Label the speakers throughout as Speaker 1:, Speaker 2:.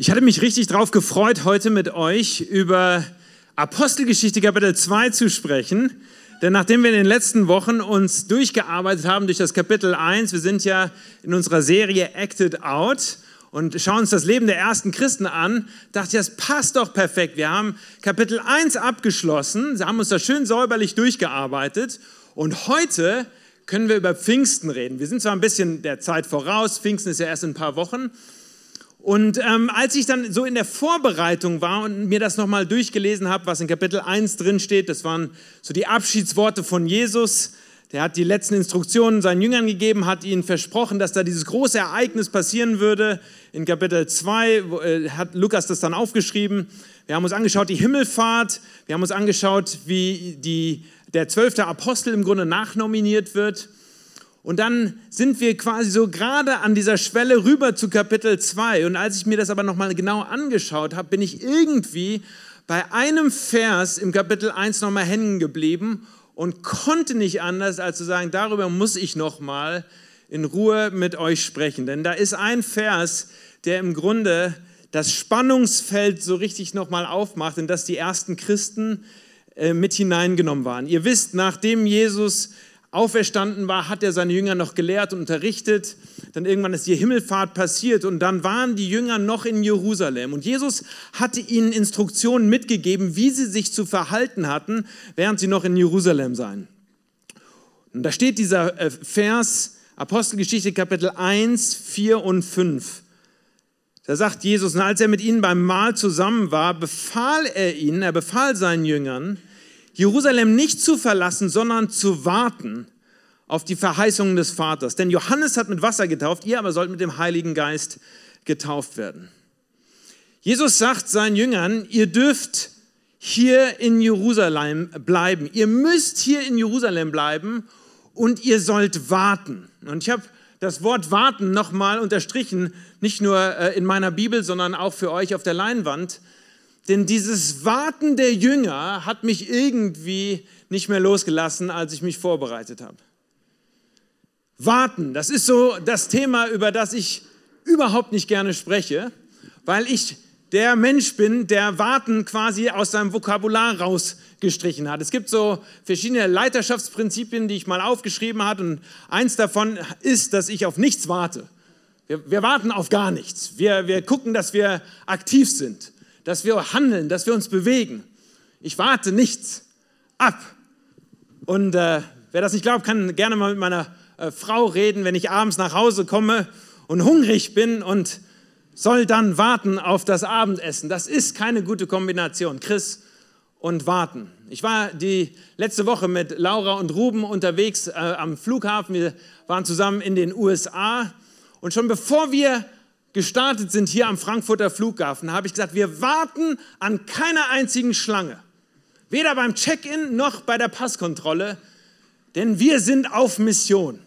Speaker 1: Ich hatte mich richtig drauf gefreut, heute mit euch über Apostelgeschichte Kapitel 2 zu sprechen. Denn nachdem wir in den letzten Wochen uns durchgearbeitet haben durch das Kapitel 1, wir sind ja in unserer Serie Acted Out und schauen uns das Leben der ersten Christen an, dachte ich, das passt doch perfekt. Wir haben Kapitel 1 abgeschlossen, haben uns da schön säuberlich durchgearbeitet und heute können wir über Pfingsten reden. Wir sind zwar ein bisschen der Zeit voraus, Pfingsten ist ja erst in ein paar Wochen, und ähm, als ich dann so in der Vorbereitung war und mir das nochmal durchgelesen habe, was in Kapitel 1 drin steht, das waren so die Abschiedsworte von Jesus. Der hat die letzten Instruktionen seinen Jüngern gegeben, hat ihnen versprochen, dass da dieses große Ereignis passieren würde. In Kapitel 2 äh, hat Lukas das dann aufgeschrieben. Wir haben uns angeschaut die Himmelfahrt, wir haben uns angeschaut, wie die, der zwölfte Apostel im Grunde nachnominiert wird. Und dann sind wir quasi so gerade an dieser Schwelle rüber zu Kapitel 2. Und als ich mir das aber nochmal genau angeschaut habe, bin ich irgendwie bei einem Vers im Kapitel 1 nochmal hängen geblieben und konnte nicht anders, als zu sagen, darüber muss ich nochmal in Ruhe mit euch sprechen. Denn da ist ein Vers, der im Grunde das Spannungsfeld so richtig nochmal aufmacht, in das die ersten Christen äh, mit hineingenommen waren. Ihr wisst, nachdem Jesus auferstanden war, hat er seine Jünger noch gelehrt und unterrichtet. Dann irgendwann ist die Himmelfahrt passiert und dann waren die Jünger noch in Jerusalem. Und Jesus hatte ihnen Instruktionen mitgegeben, wie sie sich zu verhalten hatten, während sie noch in Jerusalem seien. Und da steht dieser äh, Vers, Apostelgeschichte Kapitel 1, 4 und 5. Da sagt Jesus, und als er mit ihnen beim Mahl zusammen war, befahl er ihnen, er befahl seinen Jüngern, Jerusalem nicht zu verlassen, sondern zu warten auf die Verheißungen des Vaters. Denn Johannes hat mit Wasser getauft, ihr aber sollt mit dem Heiligen Geist getauft werden. Jesus sagt seinen Jüngern, ihr dürft hier in Jerusalem bleiben. Ihr müsst hier in Jerusalem bleiben und ihr sollt warten. Und ich habe das Wort warten nochmal unterstrichen, nicht nur äh, in meiner Bibel, sondern auch für euch auf der Leinwand. Denn dieses Warten der Jünger hat mich irgendwie nicht mehr losgelassen, als ich mich vorbereitet habe. Warten, das ist so das Thema, über das ich überhaupt nicht gerne spreche, weil ich der Mensch bin, der Warten quasi aus seinem Vokabular rausgestrichen hat. Es gibt so verschiedene Leiterschaftsprinzipien, die ich mal aufgeschrieben habe und eins davon ist, dass ich auf nichts warte. Wir, wir warten auf gar nichts. Wir, wir gucken, dass wir aktiv sind dass wir handeln, dass wir uns bewegen. Ich warte nichts ab. Und äh, wer das nicht glaubt, kann gerne mal mit meiner äh, Frau reden, wenn ich abends nach Hause komme und hungrig bin und soll dann warten auf das Abendessen. Das ist keine gute Kombination. Chris und warten. Ich war die letzte Woche mit Laura und Ruben unterwegs äh, am Flughafen. Wir waren zusammen in den USA. Und schon bevor wir gestartet sind hier am Frankfurter Flughafen, habe ich gesagt, wir warten an keiner einzigen Schlange. Weder beim Check-in noch bei der Passkontrolle, denn wir sind auf Mission.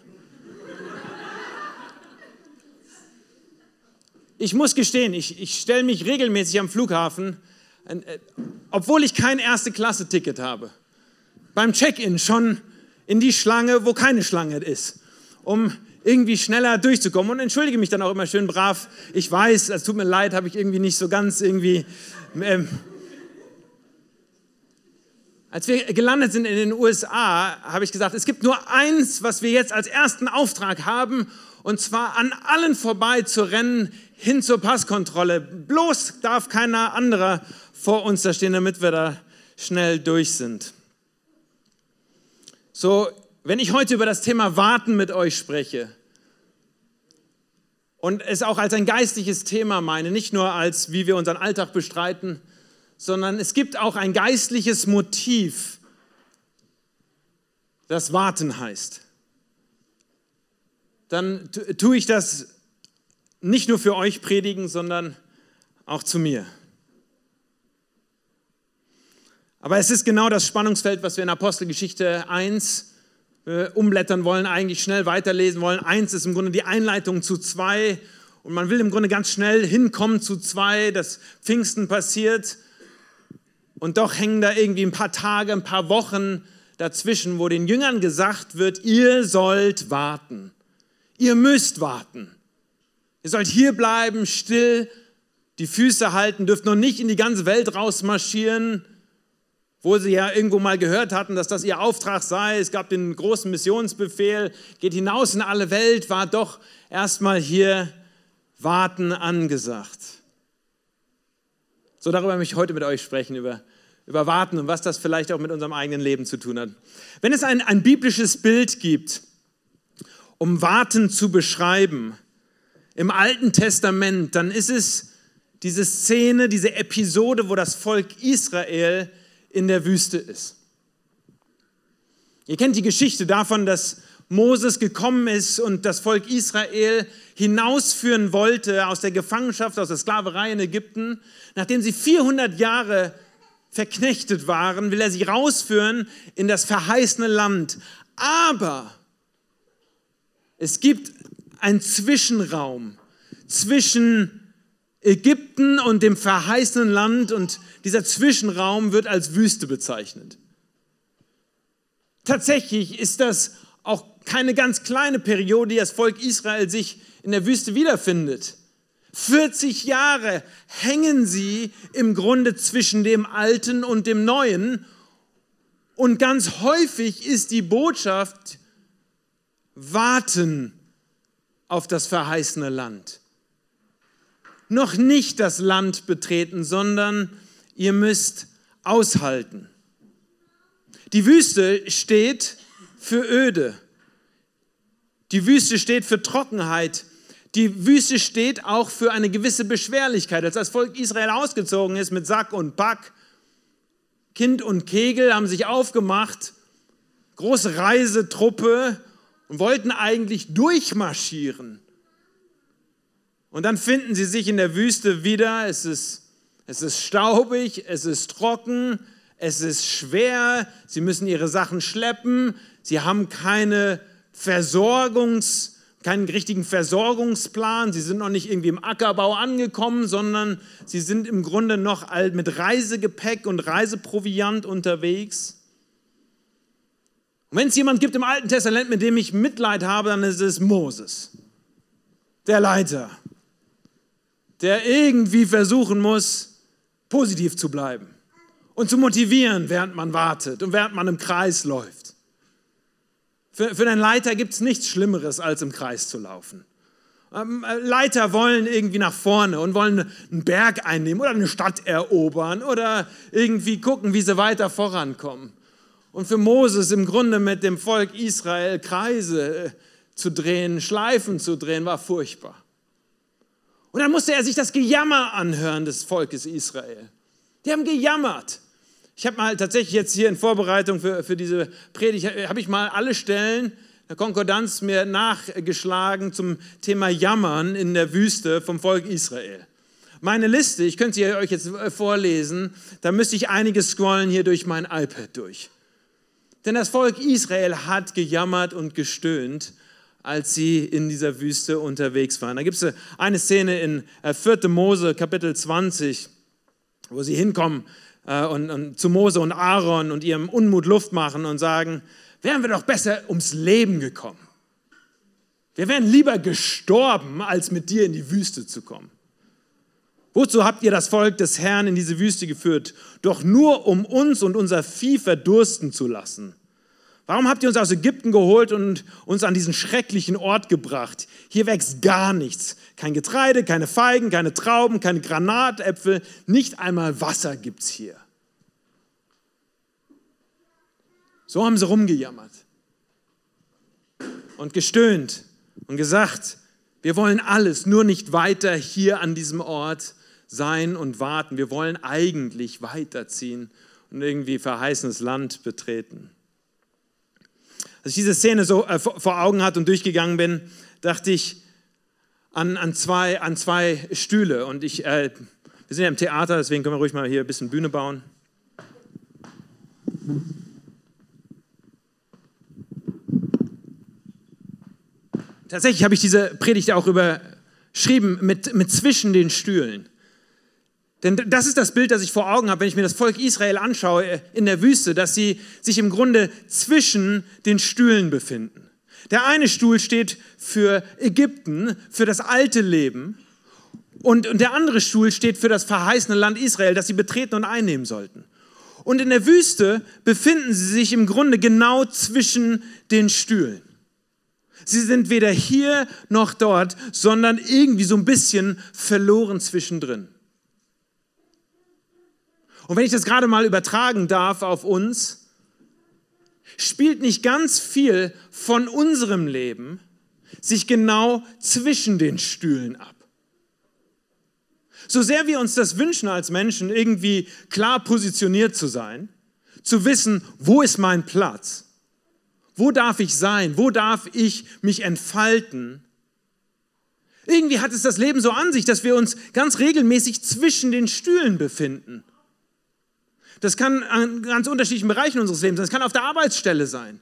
Speaker 1: Ich muss gestehen, ich, ich stelle mich regelmäßig am Flughafen, äh, obwohl ich kein Erste-Klasse-Ticket habe, beim Check-in schon in die Schlange, wo keine Schlange ist, um irgendwie schneller durchzukommen und entschuldige mich dann auch immer schön brav. Ich weiß, es tut mir leid, habe ich irgendwie nicht so ganz irgendwie. Ähm, als wir gelandet sind in den USA, habe ich gesagt, es gibt nur eins, was wir jetzt als ersten Auftrag haben, und zwar an allen vorbei zu rennen, hin zur Passkontrolle. Bloß darf keiner anderer vor uns da stehen, damit wir da schnell durch sind. So, wenn ich heute über das Thema Warten mit euch spreche und es auch als ein geistliches Thema meine, nicht nur als wie wir unseren Alltag bestreiten, sondern es gibt auch ein geistliches Motiv, das Warten heißt, dann tue ich das nicht nur für euch predigen, sondern auch zu mir. Aber es ist genau das Spannungsfeld, was wir in Apostelgeschichte 1 äh, umblättern wollen, eigentlich schnell weiterlesen wollen. Eins ist im Grunde die Einleitung zu zwei. Und man will im Grunde ganz schnell hinkommen zu zwei, dass Pfingsten passiert. Und doch hängen da irgendwie ein paar Tage, ein paar Wochen dazwischen, wo den Jüngern gesagt wird, ihr sollt warten, ihr müsst warten, ihr sollt hier bleiben, still die Füße halten, dürften noch nicht in die ganze Welt rausmarschieren, wo sie ja irgendwo mal gehört hatten, dass das ihr Auftrag sei. Es gab den großen Missionsbefehl, geht hinaus in alle Welt, war doch erstmal hier warten angesagt. So darüber möchte ich heute mit euch sprechen, über, über Warten und was das vielleicht auch mit unserem eigenen Leben zu tun hat. Wenn es ein, ein biblisches Bild gibt, um Warten zu beschreiben, im Alten Testament, dann ist es diese Szene, diese Episode, wo das Volk Israel in der Wüste ist. Ihr kennt die Geschichte davon, dass Moses gekommen ist und das Volk Israel hinausführen wollte aus der Gefangenschaft, aus der Sklaverei in Ägypten. Nachdem sie 400 Jahre verknechtet waren, will er sie rausführen in das verheißene Land. Aber es gibt einen Zwischenraum zwischen Ägypten und dem verheißenen Land und dieser Zwischenraum wird als Wüste bezeichnet. Tatsächlich ist das auch keine ganz kleine Periode, die das Volk Israel sich in der Wüste wiederfindet. 40 Jahre hängen sie im Grunde zwischen dem Alten und dem Neuen. Und ganz häufig ist die Botschaft, warten auf das verheißene Land noch nicht das Land betreten, sondern ihr müsst aushalten. Die Wüste steht für Öde. Die Wüste steht für Trockenheit. Die Wüste steht auch für eine gewisse Beschwerlichkeit. Als das Volk Israel ausgezogen ist mit Sack und Pack, Kind und Kegel haben sich aufgemacht, große Reisetruppe und wollten eigentlich durchmarschieren. Und dann finden sie sich in der Wüste wieder. Es ist, es ist staubig, es ist trocken, es ist schwer. Sie müssen ihre Sachen schleppen. Sie haben keine Versorgungs, keinen richtigen Versorgungsplan. Sie sind noch nicht irgendwie im Ackerbau angekommen, sondern sie sind im Grunde noch mit Reisegepäck und Reiseproviant unterwegs. Und wenn es jemand gibt im Alten Testament, mit dem ich Mitleid habe, dann ist es Moses, der Leiter der irgendwie versuchen muss, positiv zu bleiben und zu motivieren, während man wartet und während man im Kreis läuft. Für, für einen Leiter gibt es nichts Schlimmeres, als im Kreis zu laufen. Ähm, Leiter wollen irgendwie nach vorne und wollen einen Berg einnehmen oder eine Stadt erobern oder irgendwie gucken, wie sie weiter vorankommen. Und für Moses im Grunde mit dem Volk Israel Kreise äh, zu drehen, Schleifen zu drehen, war furchtbar. Und dann musste er sich das Gejammer anhören des Volkes Israel. Die haben gejammert. Ich habe mal tatsächlich jetzt hier in Vorbereitung für, für diese Predigt, habe ich mal alle Stellen der Konkordanz mir nachgeschlagen zum Thema Jammern in der Wüste vom Volk Israel. Meine Liste, ich könnte sie euch jetzt vorlesen, da müsste ich einiges scrollen hier durch mein iPad durch. Denn das Volk Israel hat gejammert und gestöhnt als sie in dieser Wüste unterwegs waren. Da gibt es eine Szene in 4. Äh, Mose, Kapitel 20, wo sie hinkommen äh, und, und zu Mose und Aaron und ihrem Unmut Luft machen und sagen, wären wir doch besser ums Leben gekommen. Wir wären lieber gestorben, als mit dir in die Wüste zu kommen. Wozu habt ihr das Volk des Herrn in diese Wüste geführt? Doch nur um uns und unser Vieh verdursten zu lassen. Warum habt ihr uns aus Ägypten geholt und uns an diesen schrecklichen Ort gebracht? Hier wächst gar nichts. Kein Getreide, keine Feigen, keine Trauben, keine Granatäpfel, nicht einmal Wasser gibt's hier. So haben sie rumgejammert und gestöhnt und gesagt, wir wollen alles, nur nicht weiter hier an diesem Ort sein und warten. Wir wollen eigentlich weiterziehen und irgendwie verheißenes Land betreten. Als ich diese Szene so äh, vor Augen hatte und durchgegangen bin, dachte ich an, an, zwei, an zwei Stühle. Und ich, äh, wir sind ja im Theater, deswegen können wir ruhig mal hier ein bisschen Bühne bauen. Tatsächlich habe ich diese Predigt auch überschrieben mit, mit zwischen den Stühlen. Denn das ist das Bild, das ich vor Augen habe, wenn ich mir das Volk Israel anschaue äh, in der Wüste, dass sie sich im Grunde zwischen den Stühlen befinden. Der eine Stuhl steht für Ägypten, für das alte Leben. Und, und der andere Stuhl steht für das verheißene Land Israel, das sie betreten und einnehmen sollten. Und in der Wüste befinden sie sich im Grunde genau zwischen den Stühlen. Sie sind weder hier noch dort, sondern irgendwie so ein bisschen verloren zwischendrin. Und wenn ich das gerade mal übertragen darf auf uns, spielt nicht ganz viel von unserem Leben sich genau zwischen den Stühlen ab. So sehr wir uns das wünschen als Menschen, irgendwie klar positioniert zu sein, zu wissen, wo ist mein Platz, wo darf ich sein, wo darf ich mich entfalten, irgendwie hat es das Leben so an sich, dass wir uns ganz regelmäßig zwischen den Stühlen befinden. Das kann an ganz unterschiedlichen Bereichen unseres Lebens sein. Das kann auf der Arbeitsstelle sein.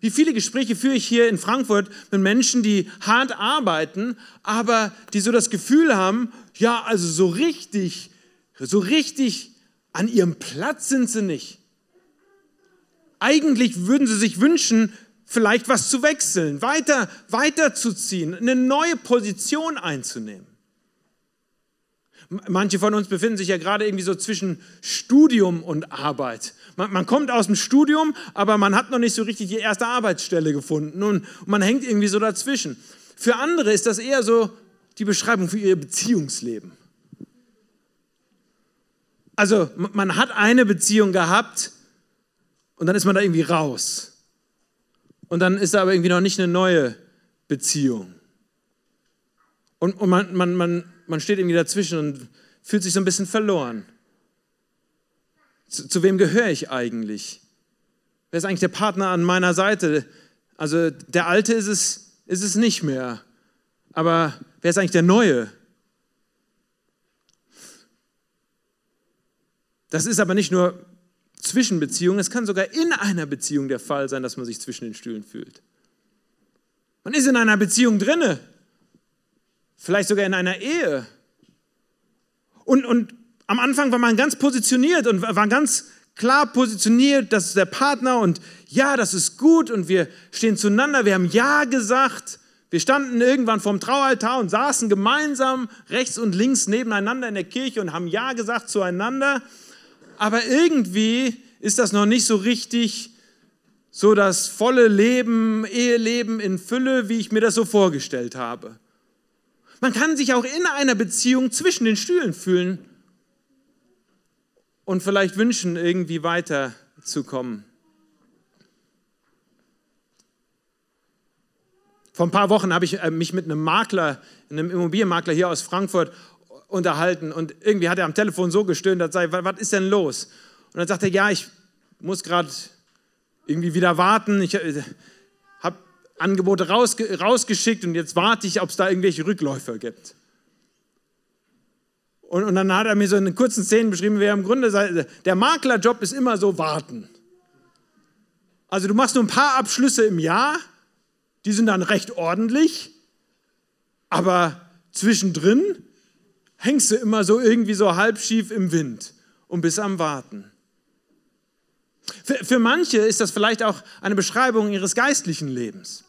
Speaker 1: Wie viele Gespräche führe ich hier in Frankfurt mit Menschen, die hart arbeiten, aber die so das Gefühl haben, ja, also so richtig, so richtig an ihrem Platz sind sie nicht. Eigentlich würden sie sich wünschen, vielleicht was zu wechseln, weiter, weiterzuziehen, eine neue Position einzunehmen. Manche von uns befinden sich ja gerade irgendwie so zwischen Studium und Arbeit. Man, man, kommt aus dem Studium, aber man hat noch nicht so richtig die erste Arbeitsstelle gefunden und, und man hängt irgendwie so dazwischen. Für andere ist das eher so die Beschreibung für ihr Beziehungsleben. Also man hat eine Beziehung gehabt und dann ist man da irgendwie raus. Und dann ist da aber irgendwie noch nicht eine neue Beziehung. Und, und man, man, man man steht irgendwie dazwischen und fühlt sich so ein bisschen verloren. Zu, zu wem gehöre ich eigentlich? Wer ist eigentlich der Partner an meiner Seite? Also der Alte ist es, ist es nicht mehr. Aber wer ist eigentlich der Neue? Das ist aber nicht nur Zwischenbeziehungen, es kann sogar in einer Beziehung der Fall sein, dass man sich zwischen den Stühlen fühlt. Man ist in einer Beziehung drinne, vielleicht sogar in einer Ehe. Und, und am Anfang war man ganz positioniert und war ganz klar positioniert, das ist der Partner und ja, das ist gut und wir stehen zueinander, wir haben Ja gesagt. Wir standen irgendwann vorm Traualtar und saßen gemeinsam rechts und links nebeneinander in der Kirche und haben Ja gesagt zueinander. Aber irgendwie ist das noch nicht so richtig so das volle Leben, Eheleben in Fülle, wie ich mir das so vorgestellt habe. Man kann sich auch in einer Beziehung zwischen den Stühlen fühlen und vielleicht wünschen, irgendwie weiterzukommen. Vor ein paar Wochen habe ich äh, mich mit einem Makler, einem Immobilienmakler hier aus Frankfurt unterhalten und irgendwie hat er am Telefon so gestöhnt, dass er was ist denn los? Und dann sagte er, ja, ich muss gerade irgendwie wieder warten. Ich, äh, Angebote rausge rausgeschickt und jetzt warte ich, ob es da irgendwelche Rückläufer gibt. Und, und, dann hat er mir so in kurzen Szenen beschrieben, wer im Grunde der Maklerjob ist immer so warten. Also du machst nur ein paar Abschlüsse im Jahr, die sind dann recht ordentlich, aber zwischendrin hängst du immer so irgendwie so halb schief im Wind und bist am Warten. Für, für manche ist das vielleicht auch eine Beschreibung ihres geistlichen Lebens.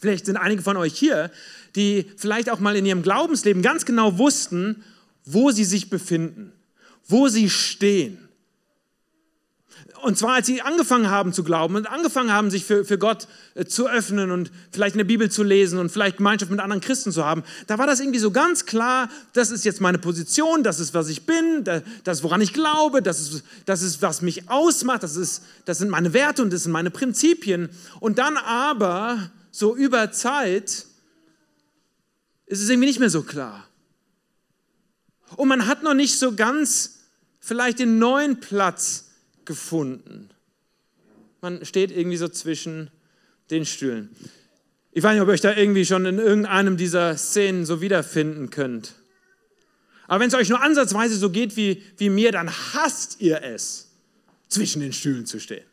Speaker 1: Vielleicht sind einige von euch hier, die vielleicht auch mal in ihrem Glaubensleben ganz genau wussten, wo sie sich befinden, wo sie stehen. Und zwar, als sie angefangen haben zu glauben und angefangen haben, sich für, für Gott äh, zu öffnen und vielleicht eine Bibel zu lesen und vielleicht Gemeinschaft mit anderen Christen zu haben, da war das irgendwie so ganz klar, das ist jetzt meine Position, das ist, was ich bin, das woran ich glaube, das ist, das ist was mich ausmacht, das, ist, das sind meine Werte und das sind meine Prinzipien. Und dann aber so über Zeit ist es irgendwie nicht mehr so klar. Und man hat noch nicht so ganz vielleicht den neuen Platz gefunden. Man steht irgendwie so zwischen den Stühlen. Ich weiß nicht, ob ihr euch da irgendwie schon in irgendeinem dieser Szenen so wiederfinden könnt. Aber wenn es euch nur ansatzweise so geht wie, wie mir, dann hasst ihr es, zwischen den Stühlen zu stehen.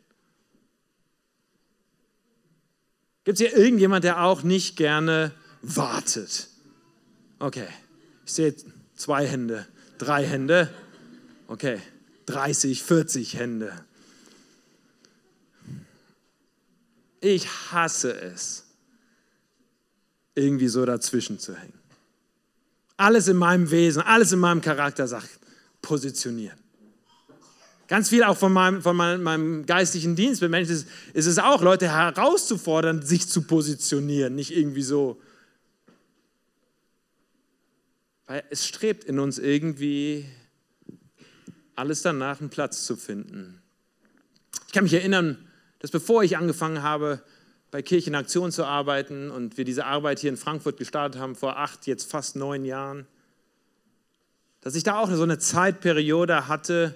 Speaker 1: Gibt es hier irgendjemand, der auch nicht gerne wartet? Okay, ich sehe zwei Hände, drei Hände. Okay, 30, 40 Hände. Ich hasse es, irgendwie so dazwischen zu hängen. alles in meinem Wesen, alles in meinem Charakter sagt, positionieren. Ganz viel auch von meinem, von meinem, meinem geistlichen Dienst mit Menschen ist, ist es auch, Leute herauszufordern, sich zu positionieren, nicht irgendwie so. Weil es strebt in uns irgendwie alles danach, einen Platz zu finden. Ich kann mich erinnern, dass bevor ich angefangen habe, bei Kirche in Aktion zu arbeiten und wir diese Arbeit hier in Frankfurt gestartet haben, vor acht, jetzt fast neun Jahren, dass ich da auch so eine Zeitperiode hatte,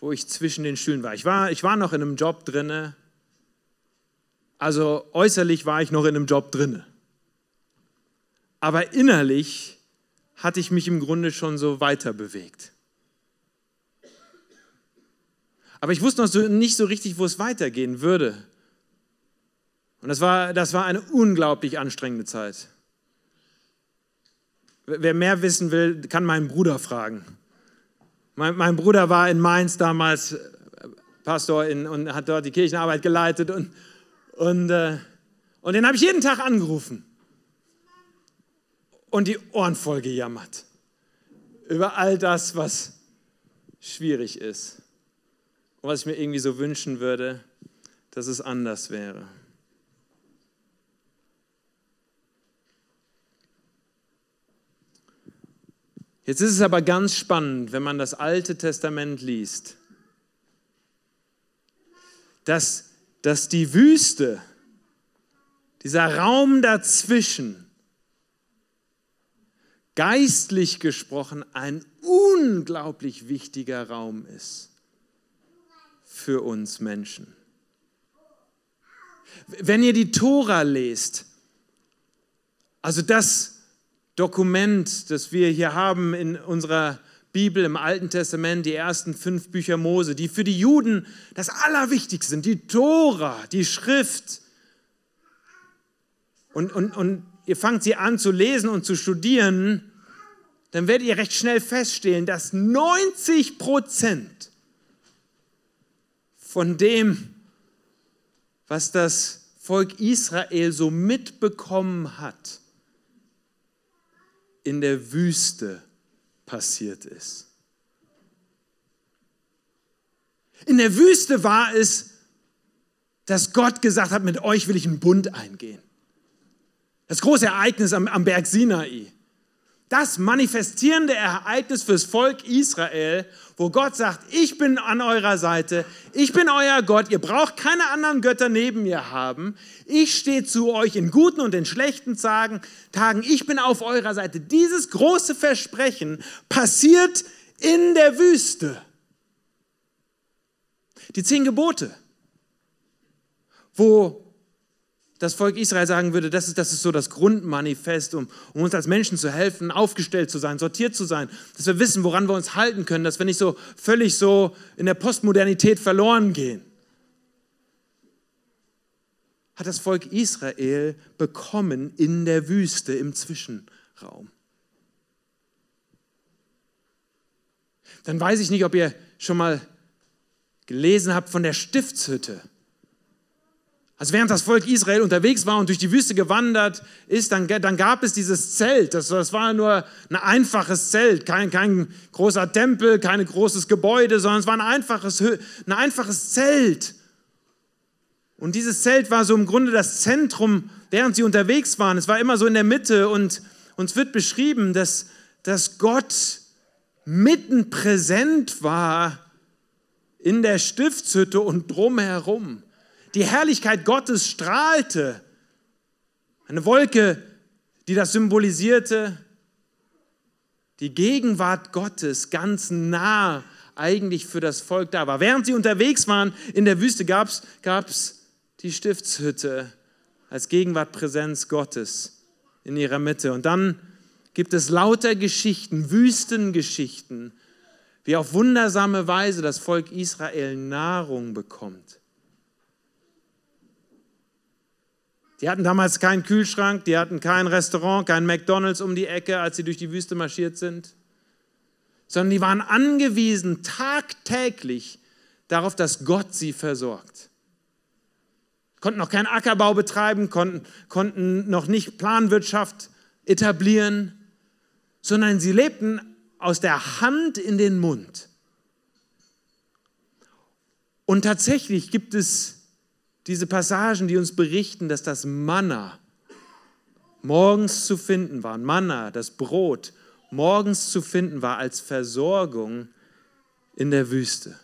Speaker 1: wo ich zwischen den Stühlen war. Ich war, ich war noch in einem Job drinne, also äußerlich war ich noch in einem Job drinne, aber innerlich hatte ich mich im Grunde schon so weiter bewegt. Aber ich wusste noch so, nicht so richtig, wo es weitergehen würde. Und das war, das war eine unglaublich anstrengende Zeit. Wer mehr wissen will, kann meinen Bruder fragen. Mein, mein Bruder war in Mainz damals äh, Pastor in, und hat dort die Kirchenarbeit geleitet und, und, äh, und den habe ich jeden Tag angerufen und die Ohren voll gejammert über all das, was schwierig ist und was ich mir irgendwie so wünschen würde, dass es anders wäre. Jetzt ist es aber ganz spannend, wenn man das Alte Testament liest, dass, dass die Wüste, dieser Raum dazwischen, geistlich gesprochen ein unglaublich wichtiger Raum ist für uns Menschen. Wenn ihr die Tora lest, also das, Dokument, das wir hier haben in unserer Bibel im Alten Testament, die ersten fünf Bücher Mose, die für die Juden das Allerwichtigste sind, die Tora, die Schrift. Und, und, und ihr fangt sie an zu lesen und zu studieren, dann werdet ihr recht schnell feststellen, dass 90 Prozent von dem, was das Volk Israel so mitbekommen hat, in der Wüste passiert ist. In der Wüste war es, dass Gott gesagt hat, mit euch will ich einen Bund eingehen. Das große Ereignis am, am Berg Sinai das manifestierende Ereignis fürs Volk Israel, wo Gott sagt, ich bin an eurer Seite, ich bin euer Gott, ihr braucht keine anderen Götter neben mir haben, ich stehe zu euch in guten und in schlechten Tagen, ich bin auf eurer Seite. Dieses große Versprechen passiert in der Wüste. Die zehn Gebote, wo das Volk Israel sagen würde, das ist, das ist so das Grundmanifest, um, um uns als Menschen zu helfen, aufgestellt zu sein, sortiert zu sein, dass wir wissen, woran wir uns halten können, dass wir nicht so völlig so in der Postmodernität verloren gehen. Hat das Volk Israel bekommen in der Wüste im Zwischenraum. Dann weiß ich nicht, ob ihr schon mal gelesen habt von der Stiftshütte. Also während das Volk Israel unterwegs war und durch die Wüste gewandert ist, dann, dann gab es dieses Zelt. Das, das war nur ein einfaches Zelt, kein, kein großer Tempel, kein großes Gebäude, sondern es war ein einfaches, ein einfaches Zelt. Und dieses Zelt war so im Grunde das Zentrum, während sie unterwegs waren. Es war immer so in der Mitte und uns wird beschrieben, dass, dass Gott mitten präsent war in der Stiftshütte und drumherum die Herrlichkeit Gottes strahlte. Eine Wolke, die das symbolisierte. Die Gegenwart Gottes ganz nah eigentlich für das Volk da war. Während sie unterwegs waren in der Wüste, gab es die Stiftshütte als Gegenwartpräsenz Gottes in ihrer Mitte. Und dann gibt es lauter Geschichten, Wüstengeschichten, wie auf wundersame Weise das Volk Israel Nahrung bekommt. Die hatten damals keinen Kühlschrank, die hatten kein Restaurant, kein McDonald's um die Ecke, als sie durch die Wüste marschiert sind, sondern die waren angewiesen tagtäglich darauf, dass Gott sie versorgt. Konnten noch keinen Ackerbau betreiben, konnten, konnten noch nicht Planwirtschaft etablieren, sondern sie lebten aus der Hand in den Mund. Und tatsächlich gibt es diese Passagen, die uns berichten, dass das Manna morgens zu finden war. Manna, das Brot, morgens zu finden war als Versorgung in der Wüste.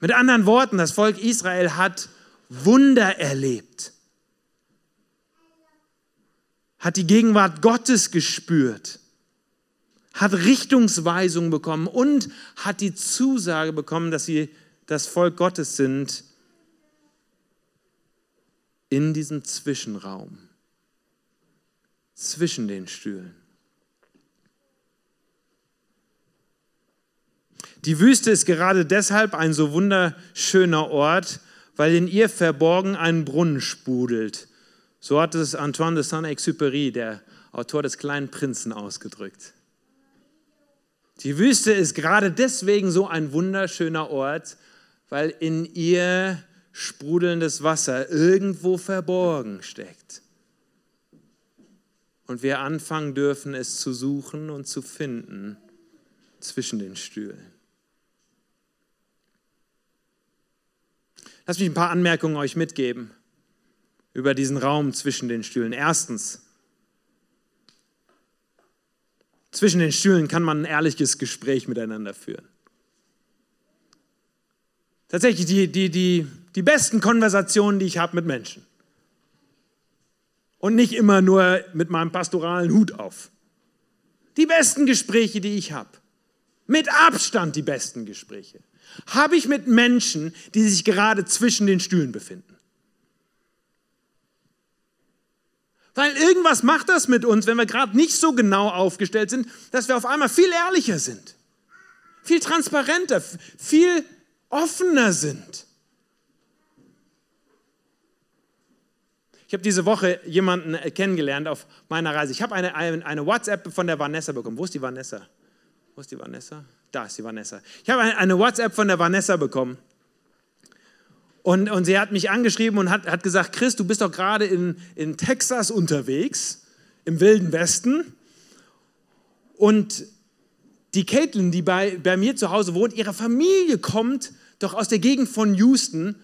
Speaker 1: Mit anderen Worten, das Volk Israel hat Wunder erlebt, hat die Gegenwart Gottes gespürt, hat Richtungsweisung bekommen und hat die Zusage bekommen, dass sie das Volk Gottes sind in diesem Zwischenraum, zwischen den Stühlen. Die Wüste ist gerade deshalb ein so wunderschöner Ort, weil in ihr verborgen ein Brunnen sprudelt. So hat es Antoine de Saint-Exupéry, der Autor des kleinen Prinzen, ausgedrückt. Die Wüste ist gerade deswegen so ein wunderschöner Ort, weil in ihr sprudelndes Wasser irgendwo verborgen steckt. Und wir anfangen dürfen, es zu suchen und zu finden zwischen den Stühlen. Lass mich ein paar Anmerkungen euch mitgeben über diesen Raum zwischen den Stühlen. Erstens, zwischen den Stühlen kann man ein ehrliches Gespräch miteinander führen. Tatsächlich die, die, die, die besten Konversationen, die ich habe mit Menschen. Und nicht immer nur mit meinem pastoralen Hut auf. Die besten Gespräche, die ich habe. Mit Abstand die besten Gespräche habe ich mit Menschen, die sich gerade zwischen den Stühlen befinden. Weil irgendwas macht das mit uns, wenn wir gerade nicht so genau aufgestellt sind, dass wir auf einmal viel ehrlicher sind, viel transparenter, viel offener sind. Ich habe diese Woche jemanden kennengelernt auf meiner Reise. Ich habe eine, eine, eine WhatsApp von der Vanessa bekommen. Wo ist die Vanessa? Wo ist die Vanessa? Da ist die Vanessa. Ich habe eine WhatsApp von der Vanessa bekommen. Und, und sie hat mich angeschrieben und hat, hat gesagt, Chris, du bist doch gerade in, in Texas unterwegs, im Wilden Westen. Und die Caitlin, die bei, bei mir zu Hause wohnt, ihre Familie kommt doch aus der Gegend von Houston.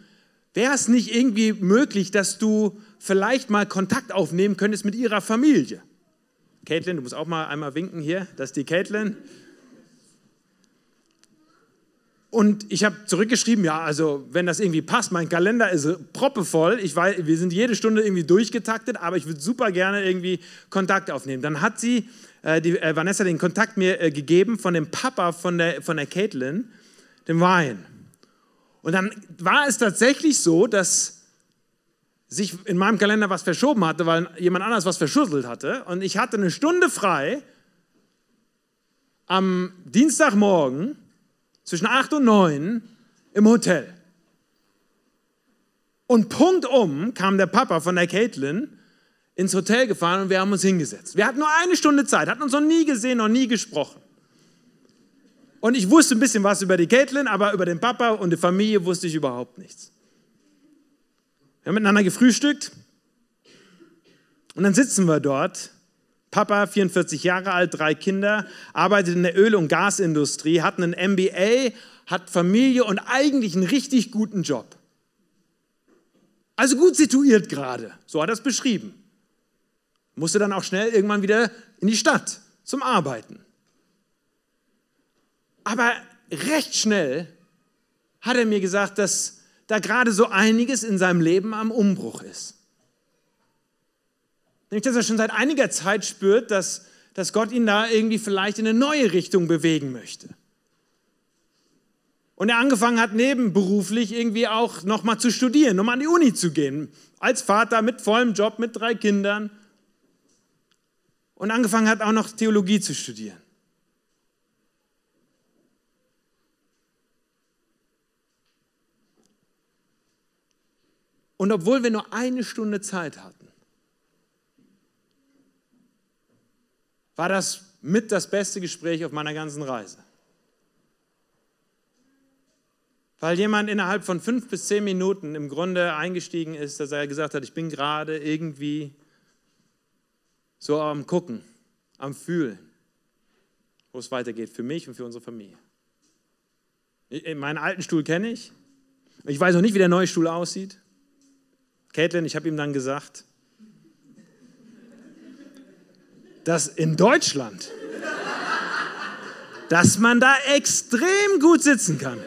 Speaker 1: Wäre es nicht irgendwie möglich, dass du vielleicht mal Kontakt aufnehmen könntest mit ihrer Familie? Caitlin, du musst auch mal einmal winken hier. Das ist die Caitlin. Und ich habe zurückgeschrieben, ja, also wenn das irgendwie passt, mein Kalender ist proppevoll, ich weiß, wir sind jede Stunde irgendwie durchgetaktet, aber ich würde super gerne irgendwie Kontakt aufnehmen. Dann hat sie, äh, die, äh, Vanessa, den Kontakt mir äh, gegeben von dem Papa von der, von der Caitlin, dem Ryan. Und dann war es tatsächlich so, dass sich in meinem Kalender was verschoben hatte, weil jemand anders was verschüsselt hatte. Und ich hatte eine Stunde frei am Dienstagmorgen zwischen 8 und 9 im Hotel. Und punktum kam der Papa von der Caitlin ins Hotel gefahren und wir haben uns hingesetzt. Wir hatten nur eine Stunde Zeit, hatten uns noch nie gesehen, noch nie gesprochen. Und ich wusste ein bisschen was über die Caitlin, aber über den Papa und die Familie wusste ich überhaupt nichts. Wir haben miteinander gefrühstückt und dann sitzen wir dort Papa, 44 Jahre alt, drei Kinder, arbeitet in der Öl- und Gasindustrie, hat einen MBA, hat Familie und eigentlich einen richtig guten Job. Also gut situiert gerade, so hat er es beschrieben. Musste dann auch schnell irgendwann wieder in die Stadt zum Arbeiten. Aber recht schnell hat er mir gesagt, dass da gerade so einiges in seinem Leben am Umbruch ist. Nämlich, dass er schon seit einiger Zeit spürt, dass, dass Gott ihn da irgendwie vielleicht in eine neue Richtung bewegen möchte. Und er angefangen hat, nebenberuflich irgendwie auch nochmal zu studieren, um an die Uni zu gehen. Als Vater mit vollem Job, mit drei Kindern. Und angefangen hat auch noch Theologie zu studieren. Und obwohl wir nur eine Stunde Zeit hatten, war das mit das beste Gespräch auf meiner ganzen Reise. Weil jemand innerhalb von fünf bis zehn Minuten im Grunde eingestiegen ist, dass er gesagt hat, ich bin gerade irgendwie so am Gucken, am Fühlen, wo es weitergeht für mich und für unsere Familie. Meinen alten Stuhl kenne ich. Ich weiß noch nicht, wie der neue Stuhl aussieht. Caitlin, ich habe ihm dann gesagt, dass in Deutschland, dass man da extrem gut sitzen kann.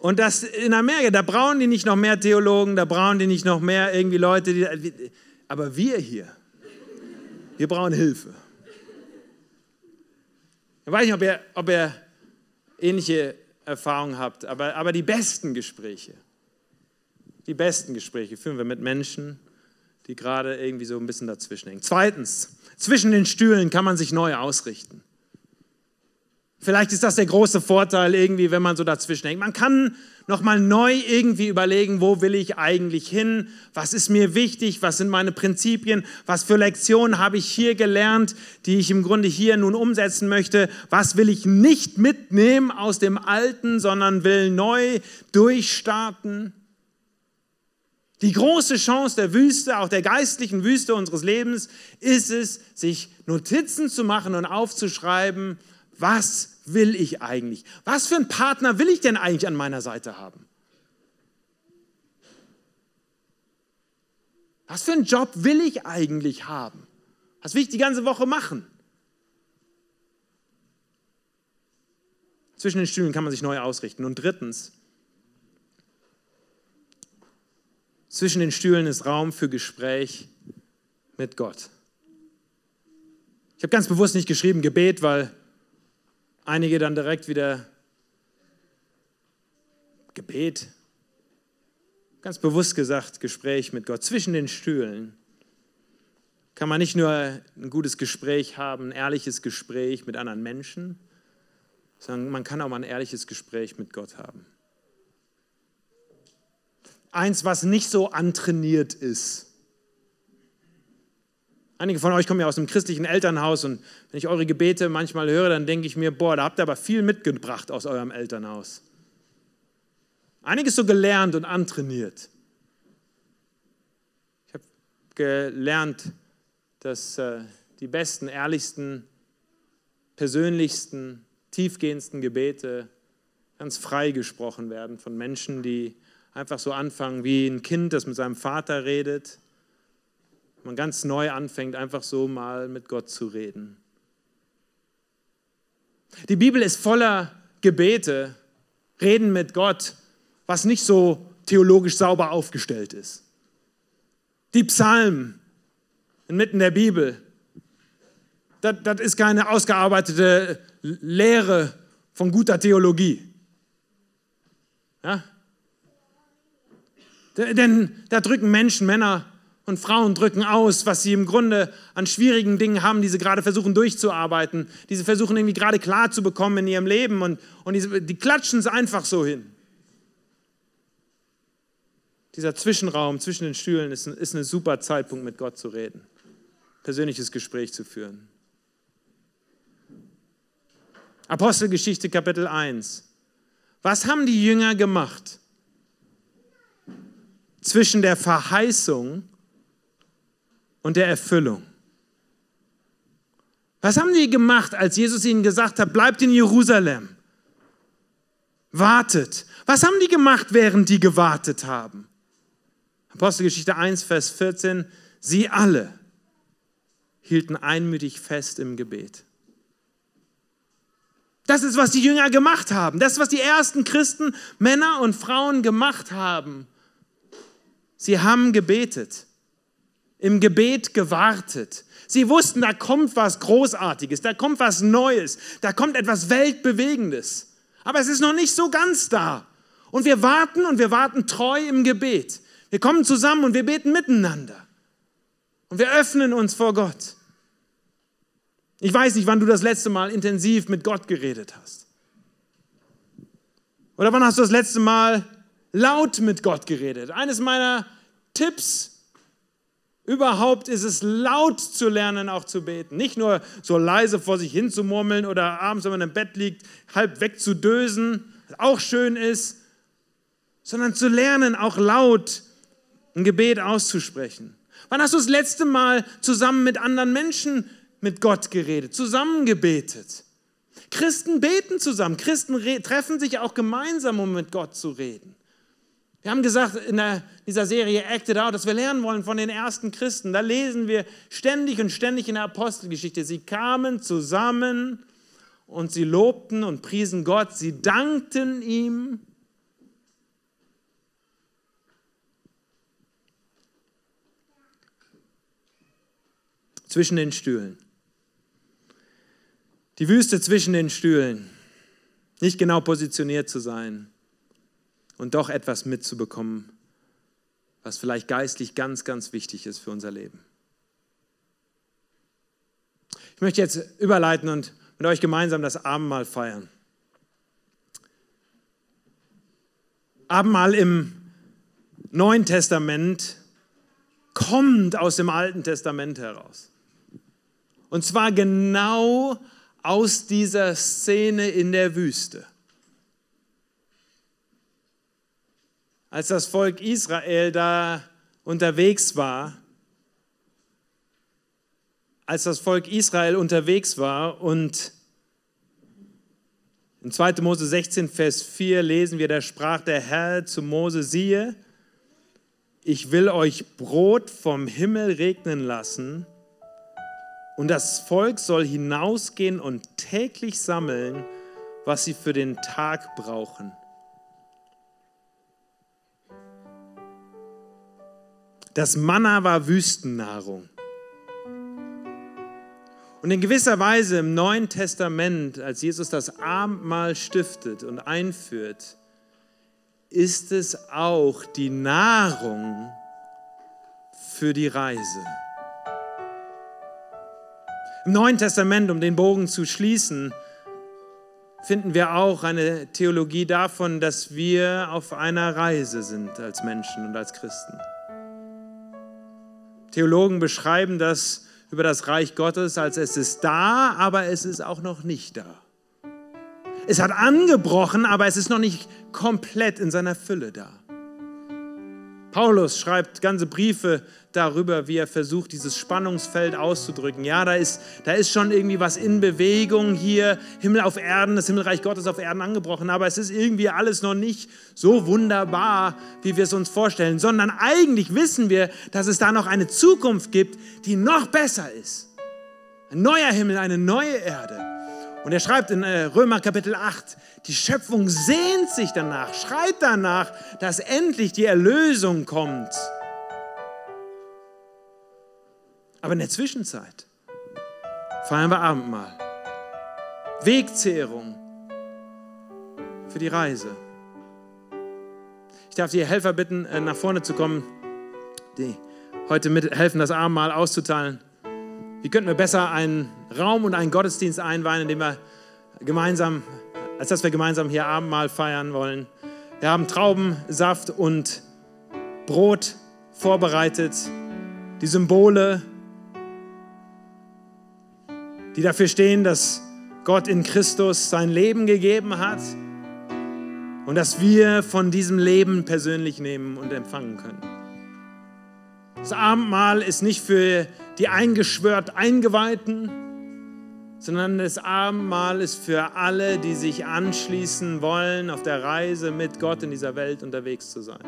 Speaker 1: Und das in Amerika, da brauchen die nicht noch mehr Theologen, da brauchen die nicht noch mehr irgendwie Leute, die, aber wir hier, wir brauchen Hilfe. Ich weiß nicht, ob ihr, ob ihr ähnliche Erfahrungen habt, aber, aber die besten Gespräche, die besten Gespräche führen wir mit Menschen, die gerade irgendwie so ein bisschen dazwischen hängen. Zweitens, zwischen den Stühlen kann man sich neu ausrichten. Vielleicht ist das der große Vorteil irgendwie, wenn man so dazwischen hängt. Man kann nochmal neu irgendwie überlegen, wo will ich eigentlich hin? Was ist mir wichtig? Was sind meine Prinzipien? Was für Lektionen habe ich hier gelernt, die ich im Grunde hier nun umsetzen möchte? Was will ich nicht mitnehmen aus dem Alten, sondern will neu durchstarten? Die große Chance der Wüste, auch der geistlichen Wüste unseres Lebens, ist es, sich Notizen zu machen und aufzuschreiben, was will ich eigentlich? Was für einen Partner will ich denn eigentlich an meiner Seite haben? Was für einen Job will ich eigentlich haben? Was will ich die ganze Woche machen? Zwischen den Stühlen kann man sich neu ausrichten. Und drittens, zwischen den Stühlen ist Raum für Gespräch mit Gott. Ich habe ganz bewusst nicht geschrieben Gebet, weil Einige dann direkt wieder Gebet, ganz bewusst gesagt, Gespräch mit Gott zwischen den Stühlen. Kann man nicht nur ein gutes Gespräch haben, ein ehrliches Gespräch mit anderen Menschen, sondern man kann auch mal ein ehrliches Gespräch mit Gott haben. Eins, was nicht so antrainiert ist. Einige von euch kommen ja aus einem christlichen Elternhaus und wenn ich eure Gebete manchmal höre, dann denke ich mir, boah, da habt ihr aber viel mitgebracht aus eurem Elternhaus. Einiges so gelernt und antrainiert. Ich habe gelernt, dass äh, die besten, ehrlichsten, persönlichsten, tiefgehendsten Gebete ganz frei gesprochen werden von Menschen, die einfach so anfangen wie ein Kind, das mit seinem Vater redet man ganz neu anfängt, einfach so mal mit Gott zu reden. Die Bibel ist voller Gebete, Reden mit Gott, was nicht so theologisch sauber aufgestellt ist. Die Psalmen inmitten der Bibel, das, das ist keine ausgearbeitete Lehre von guter Theologie. Ja? Denn da drücken Menschen, Männer und Frauen drücken aus, was sie im Grunde an schwierigen Dingen haben, die sie gerade versuchen durchzuarbeiten, die sie versuchen irgendwie gerade klar zu bekommen in ihrem Leben und, und die, die klatschen es einfach so hin. Dieser Zwischenraum zwischen den Stühlen ist, ist ein super Zeitpunkt, mit Gott zu reden, persönliches Gespräch zu führen. Apostelgeschichte Kapitel 1. Was haben die Jünger gemacht zwischen der Verheißung und der Erfüllung. Was haben die gemacht, als Jesus ihnen gesagt hat, bleibt in Jerusalem? Wartet. Was haben die gemacht, während die gewartet haben? Apostelgeschichte 1, Vers 14. Sie alle hielten einmütig fest im Gebet. Das ist, was die Jünger gemacht haben. Das ist, was die ersten Christen, Männer und Frauen gemacht haben. Sie haben gebetet im Gebet gewartet. Sie wussten, da kommt was Großartiges, da kommt was Neues, da kommt etwas Weltbewegendes. Aber es ist noch nicht so ganz da. Und wir warten und wir warten treu im Gebet. Wir kommen zusammen und wir beten miteinander. Und wir öffnen uns vor Gott. Ich weiß nicht, wann du das letzte Mal intensiv mit Gott geredet hast. Oder wann hast du das letzte Mal laut mit Gott geredet? Eines meiner Tipps Überhaupt ist es laut zu lernen, auch zu beten. Nicht nur so leise vor sich hin zu murmeln oder abends, wenn man im Bett liegt, halb weg zu dösen, was auch schön ist, sondern zu lernen, auch laut ein Gebet auszusprechen. Wann hast du das letzte Mal zusammen mit anderen Menschen mit Gott geredet, zusammen gebetet? Christen beten zusammen, Christen treffen sich auch gemeinsam, um mit Gott zu reden. Wir haben gesagt in der, dieser Serie Acted Out, dass wir lernen wollen von den ersten Christen. Da lesen wir ständig und ständig in der Apostelgeschichte. Sie kamen zusammen und sie lobten und priesen Gott. Sie dankten ihm. Zwischen den Stühlen. Die Wüste zwischen den Stühlen. Nicht genau positioniert zu sein und doch etwas mitzubekommen, was vielleicht geistlich ganz, ganz wichtig ist für unser Leben. Ich möchte jetzt überleiten und mit euch gemeinsam das Abendmahl feiern. Abendmahl im Neuen Testament kommt aus dem Alten Testament heraus. Und zwar genau aus dieser Szene in der Wüste. Als das Volk Israel da unterwegs war, als das Volk Israel unterwegs war und in 2. Mose 16, Vers 4 lesen wir, da sprach der Herr zu Mose, siehe, ich will euch Brot vom Himmel regnen lassen und das Volk soll hinausgehen und täglich sammeln, was sie für den Tag brauchen. Das Manna war Wüstennahrung. Und in gewisser Weise im Neuen Testament, als Jesus das Abendmahl stiftet und einführt, ist es auch die Nahrung für die Reise. Im Neuen Testament, um den Bogen zu schließen, finden wir auch eine Theologie davon, dass wir auf einer Reise sind als Menschen und als Christen. Theologen beschreiben das über das Reich Gottes als es ist da, aber es ist auch noch nicht da. Es hat angebrochen, aber es ist noch nicht komplett in seiner Fülle da. Paulus schreibt ganze Briefe darüber, wie er versucht, dieses Spannungsfeld auszudrücken. Ja, da ist, da ist schon irgendwie was in Bewegung hier, Himmel auf Erden, das Himmelreich Gottes auf Erden angebrochen, aber es ist irgendwie alles noch nicht so wunderbar, wie wir es uns vorstellen, sondern eigentlich wissen wir, dass es da noch eine Zukunft gibt, die noch besser ist. Ein neuer Himmel, eine neue Erde. Und er schreibt in äh, Römer Kapitel 8, die Schöpfung sehnt sich danach, schreit danach, dass endlich die Erlösung kommt. Aber in der Zwischenzeit feiern wir Abendmahl. Wegzehrung für die Reise. Ich darf die Helfer bitten, äh, nach vorne zu kommen, die heute mithelfen, das Abendmahl auszuteilen. Wie könnten wir besser einen Raum und einen Gottesdienst einweihen, in dem wir gemeinsam, als dass wir gemeinsam hier Abendmahl feiern wollen? Wir haben Traubensaft und Brot vorbereitet, die Symbole, die dafür stehen, dass Gott in Christus sein Leben gegeben hat und dass wir von diesem Leben persönlich nehmen und empfangen können. Das Abendmahl ist nicht für die eingeschwört Eingeweihten, sondern das Abendmahl ist für alle, die sich anschließen wollen, auf der Reise mit Gott in dieser Welt unterwegs zu sein.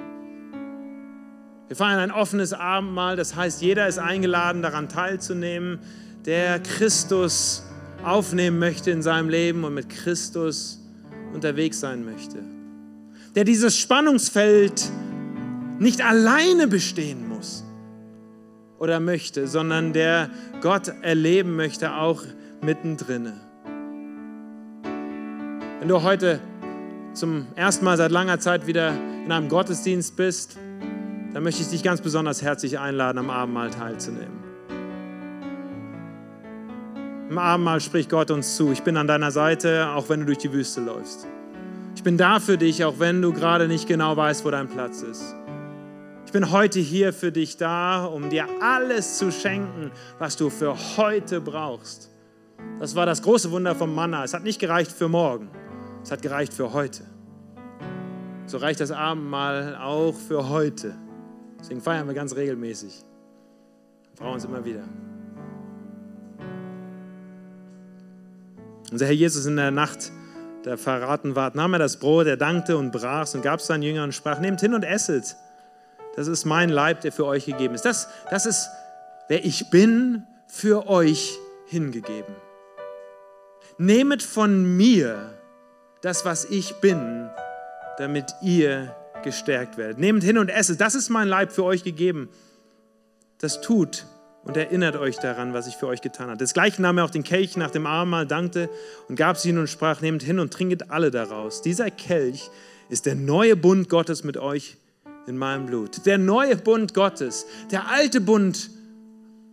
Speaker 1: Wir feiern ein offenes Abendmahl, das heißt, jeder ist eingeladen, daran teilzunehmen, der Christus aufnehmen möchte in seinem Leben und mit Christus unterwegs sein möchte. Der dieses Spannungsfeld nicht alleine bestehen muss, oder möchte, sondern der Gott erleben möchte, auch mittendrin. Wenn du heute zum ersten Mal seit langer Zeit wieder in einem Gottesdienst bist, dann möchte ich dich ganz besonders herzlich einladen, am Abendmahl teilzunehmen. Im Abendmahl spricht Gott uns zu, ich bin an deiner Seite, auch wenn du durch die Wüste läufst. Ich bin da für dich, auch wenn du gerade nicht genau weißt, wo dein Platz ist bin heute hier für dich da, um dir alles zu schenken, was du für heute brauchst. Das war das große Wunder vom Manna. Es hat nicht gereicht für morgen, es hat gereicht für heute. So reicht das Abendmahl auch für heute. Deswegen feiern wir ganz regelmäßig. brauchen es immer wieder. Unser Herr Jesus in der Nacht, der verraten ward, nahm er das Brot, er dankte und brach es und gab es seinen Jüngern und sprach, nehmt hin und esset. Das ist mein Leib, der für euch gegeben ist. Das, das ist, wer ich bin, für euch hingegeben. Nehmet von mir das, was ich bin, damit ihr gestärkt werdet. Nehmt hin und esset. Das ist mein Leib für euch gegeben. Das tut und erinnert euch daran, was ich für euch getan habe. Desgleichen nahm er auch den Kelch nach dem Abendmahl, dankte und gab es ihnen und sprach, nehmt hin und trinket alle daraus. Dieser Kelch ist der neue Bund Gottes mit euch in meinem Blut. Der neue Bund Gottes, der alte Bund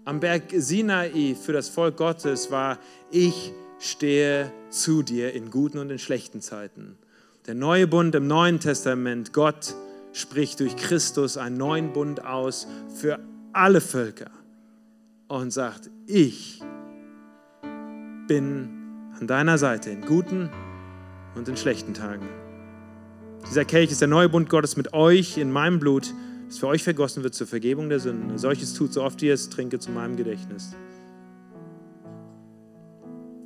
Speaker 1: am Berg Sinai für das Volk Gottes war, ich stehe zu dir in guten und in schlechten Zeiten. Der neue Bund im Neuen Testament, Gott spricht durch Christus einen neuen Bund aus für alle Völker und sagt, ich bin an deiner Seite in guten und in schlechten Tagen. Dieser Kelch ist der neue Bund Gottes mit euch in meinem Blut, das für euch vergossen wird zur Vergebung der Sünden. Solches tut, so oft ihr es trinke, zu meinem Gedächtnis.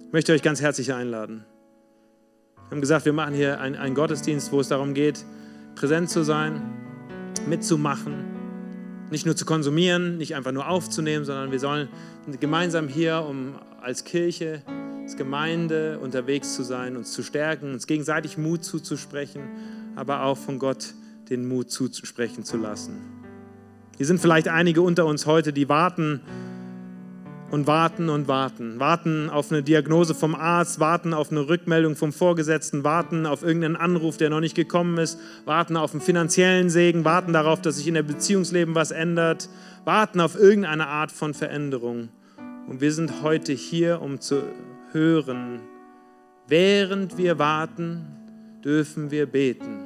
Speaker 1: Ich möchte euch ganz herzlich einladen. Wir haben gesagt, wir machen hier einen Gottesdienst, wo es darum geht, präsent zu sein, mitzumachen, nicht nur zu konsumieren, nicht einfach nur aufzunehmen, sondern wir sollen gemeinsam hier, um als Kirche, als Gemeinde unterwegs zu sein, uns zu stärken, uns gegenseitig Mut zuzusprechen, aber auch von Gott den Mut zusprechen zu lassen. Hier sind vielleicht einige unter uns heute, die warten und warten und warten. Warten auf eine Diagnose vom Arzt, warten auf eine Rückmeldung vom Vorgesetzten, warten auf irgendeinen Anruf, der noch nicht gekommen ist, warten auf einen finanziellen Segen, warten darauf, dass sich in der Beziehungsleben was ändert, warten auf irgendeine Art von Veränderung. Und wir sind heute hier, um zu hören, während wir warten, dürfen wir beten.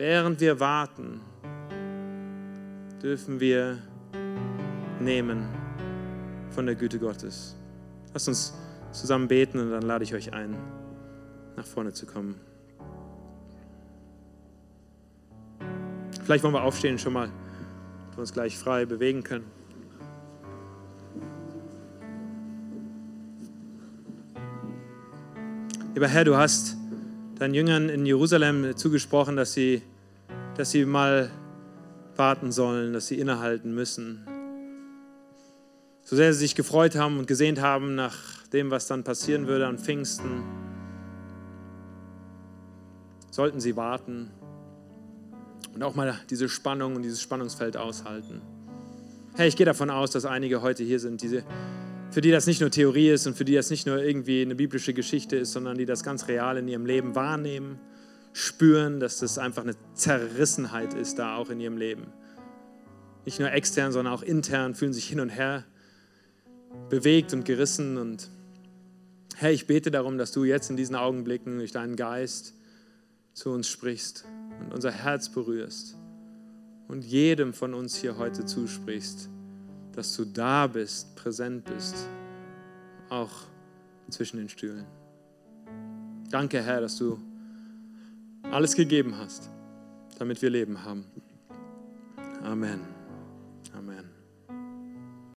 Speaker 1: Während wir warten, dürfen wir nehmen von der Güte Gottes. Lasst uns zusammen beten und dann lade ich euch ein, nach vorne zu kommen. Vielleicht wollen wir aufstehen schon mal, dass wir uns gleich frei bewegen können. Lieber Herr, du hast deinen Jüngern in Jerusalem zugesprochen, dass sie, dass sie mal warten sollen, dass sie innehalten müssen, so sehr sie sich gefreut haben und gesehnt haben nach dem, was dann passieren würde an Pfingsten, sollten sie warten und auch mal diese Spannung und dieses Spannungsfeld aushalten. Hey, ich gehe davon aus, dass einige heute hier sind, diese, für die das nicht nur Theorie ist und für die das nicht nur irgendwie eine biblische Geschichte ist, sondern die das ganz real in ihrem Leben wahrnehmen, spüren, dass das einfach eine Zerrissenheit ist da auch in ihrem Leben. Nicht nur extern, sondern auch intern fühlen sich hin und her bewegt und gerissen. Und Herr, ich bete darum, dass du jetzt in diesen Augenblicken durch deinen Geist zu uns sprichst und unser Herz berührst und jedem von uns hier heute zusprichst, dass du da bist, präsent bist, auch zwischen den Stühlen. Danke, Herr, dass du alles gegeben hast, damit wir Leben haben. Amen. Amen.